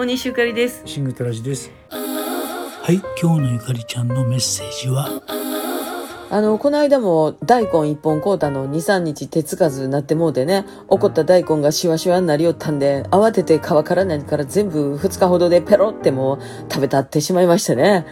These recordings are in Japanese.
大西ゆかりですシングトラジですはい今日のゆかりちゃんのメッセージは？あの、この間も大根一本買うたの2、3日手つかずなってもうてね、怒った大根がシワシワになりよったんで、慌てて皮から何から全部2日ほどでペロってもう食べたってしまいましたね。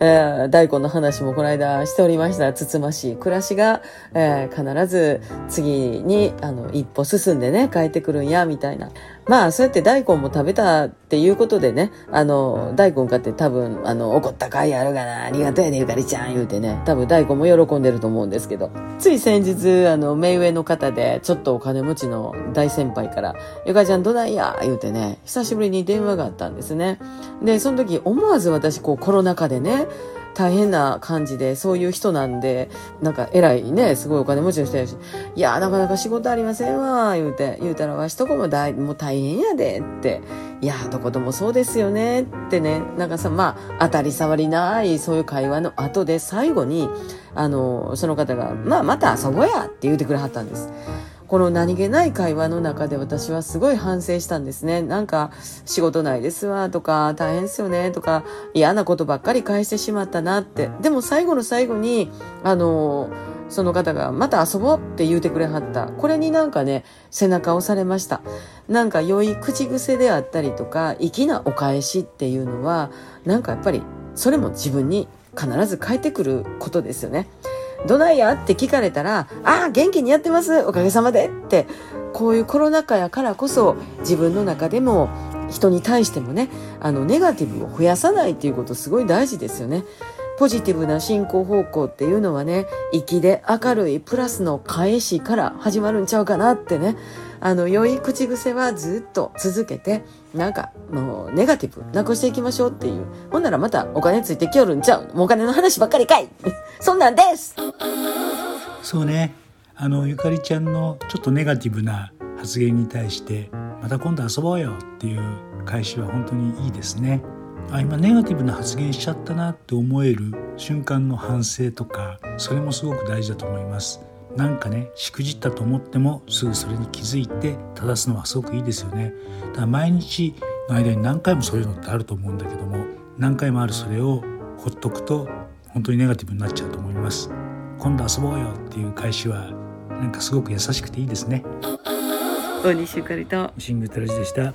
えー、大根の話もこの間しておりました。つつましい暮らしが、えー、必ず次に、あの、一歩進んでね、帰ってくるんや、みたいな。まあ、そうやって大根も食べたっていうことでね、あの、大根買って多分、あの、怒ったかいあるがな、ありがとうやね、ゆかりちゃん、言うてね、多分大根も喜んでると思うんですけど、つい先日、あの、目上の方で、ちょっとお金持ちの大先輩から、ゆかりちゃんどないや、言うてね、久しぶりに電話があったんですね。で、その時思わず私、こう、コロナ禍でね、大変な感じで、そういう人なんで、なんか偉いね、すごいお金持ちの人やし、いや、なかなか仕事ありませんわ、言うて、言うたらわしとこも大、もう大変やで、って、いや、どこでもそうですよね、ってね、なんかさ、まあ、当たり障りない、そういう会話の後で最後に、あの、その方が、まあ、また遊ぼうや、って言うてくれはったんです。この何気ない会話の中で私はすごい反省したんですね。なんか、仕事ないですわとか、大変ですよねとか、嫌なことばっかり返してしまったなって。でも最後の最後に、あの、その方がまた遊ぼうって言うてくれはった。これになんかね、背中を押されました。なんか良い口癖であったりとか、粋なお返しっていうのは、なんかやっぱり、それも自分に必ず返ってくることですよね。どないやって聞かれたら、ああ、元気にやってます、おかげさまでって、こういうコロナ禍やからこそ自分の中でも人に対してもね、あの、ネガティブを増やさないっていうことすごい大事ですよね。ポジティブな進行方向っていうのはね、粋で明るいプラスの返しから始まるんちゃうかなってね。あの、良い口癖はずっと続けて、なんか、もう、ネガティブなくしていきましょうっていう。ほんならまたお金ついてきよるんちゃうお金の話ばっかりかい そんなんですそうね。あの、ゆかりちゃんのちょっとネガティブな発言に対して、また今度遊ぼうよっていう返しは本当にいいですね。あ今ネガティブな発言しちゃったなって思える瞬間の反省とかそれもすごく大事だと思いますなんかねしくじったと思ってもすぐそれに気づいて正すのはすごくいいですよね。だから毎日の間に何回もそういうのってあると思うんだけども何回もあるそれをほっとくと本当にネガティブになっちゃうと思います。今度遊ぼうよっていう返しはなんかすごく優しくていいですね。大西ゆかりと。シングルトラジでした